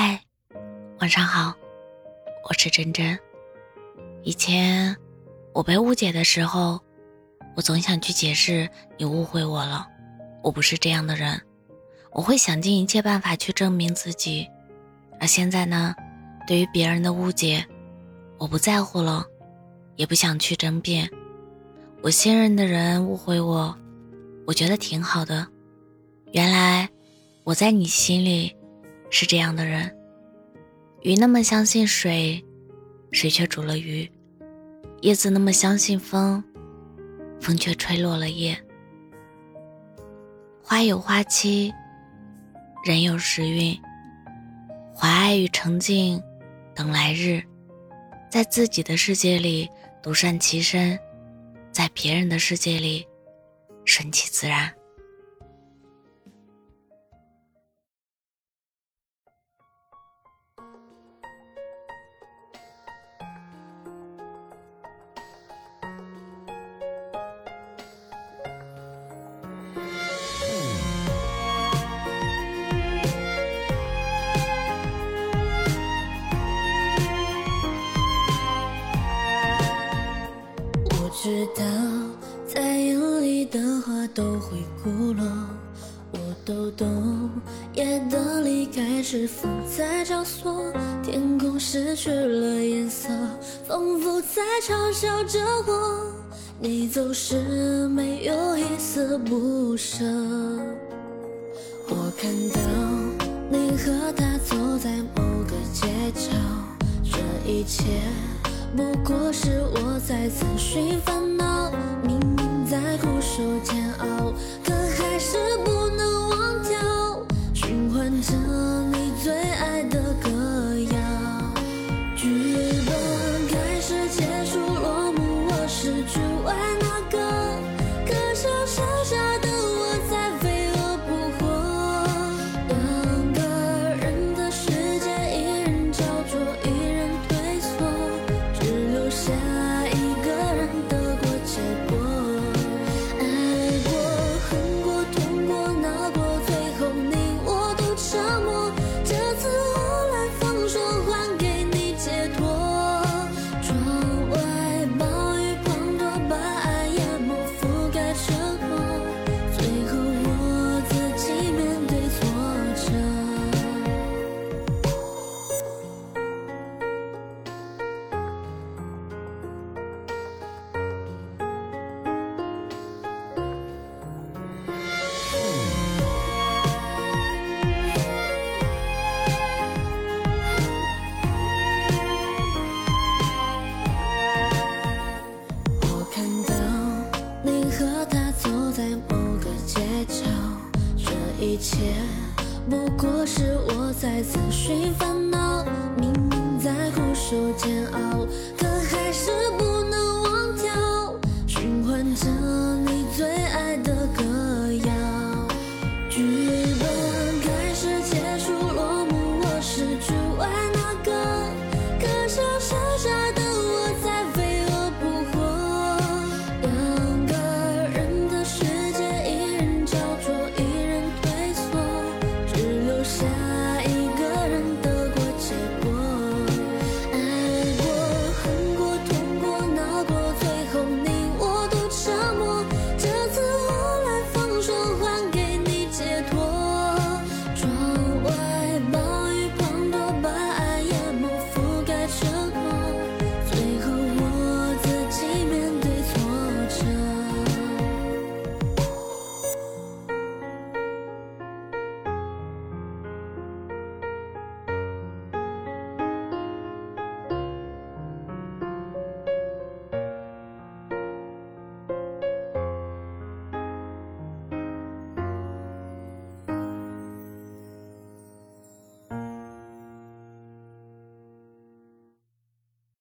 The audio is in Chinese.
嗨，晚上好，我是真真。以前我被误解的时候，我总想去解释你误会我了，我不是这样的人，我会想尽一切办法去证明自己。而现在呢，对于别人的误解，我不在乎了，也不想去争辩。我信任的人误会我，我觉得挺好的。原来我在你心里。是这样的人，鱼那么相信水，水却煮了鱼；叶子那么相信风，风却吹落了叶。花有花期，人有时运，怀爱与沉静，等来日。在自己的世界里独善其身，在别人的世界里顺其自然。会哭落，我都懂。夜的离开是风在招锁，天空失去了颜色，仿佛在嘲笑着我。你走时没有一丝不舍，我看到你和他走在某个街角，这一切。不过是我在自寻烦恼，明明在苦受可他走在某个街角，这一切不过是我在自寻烦恼。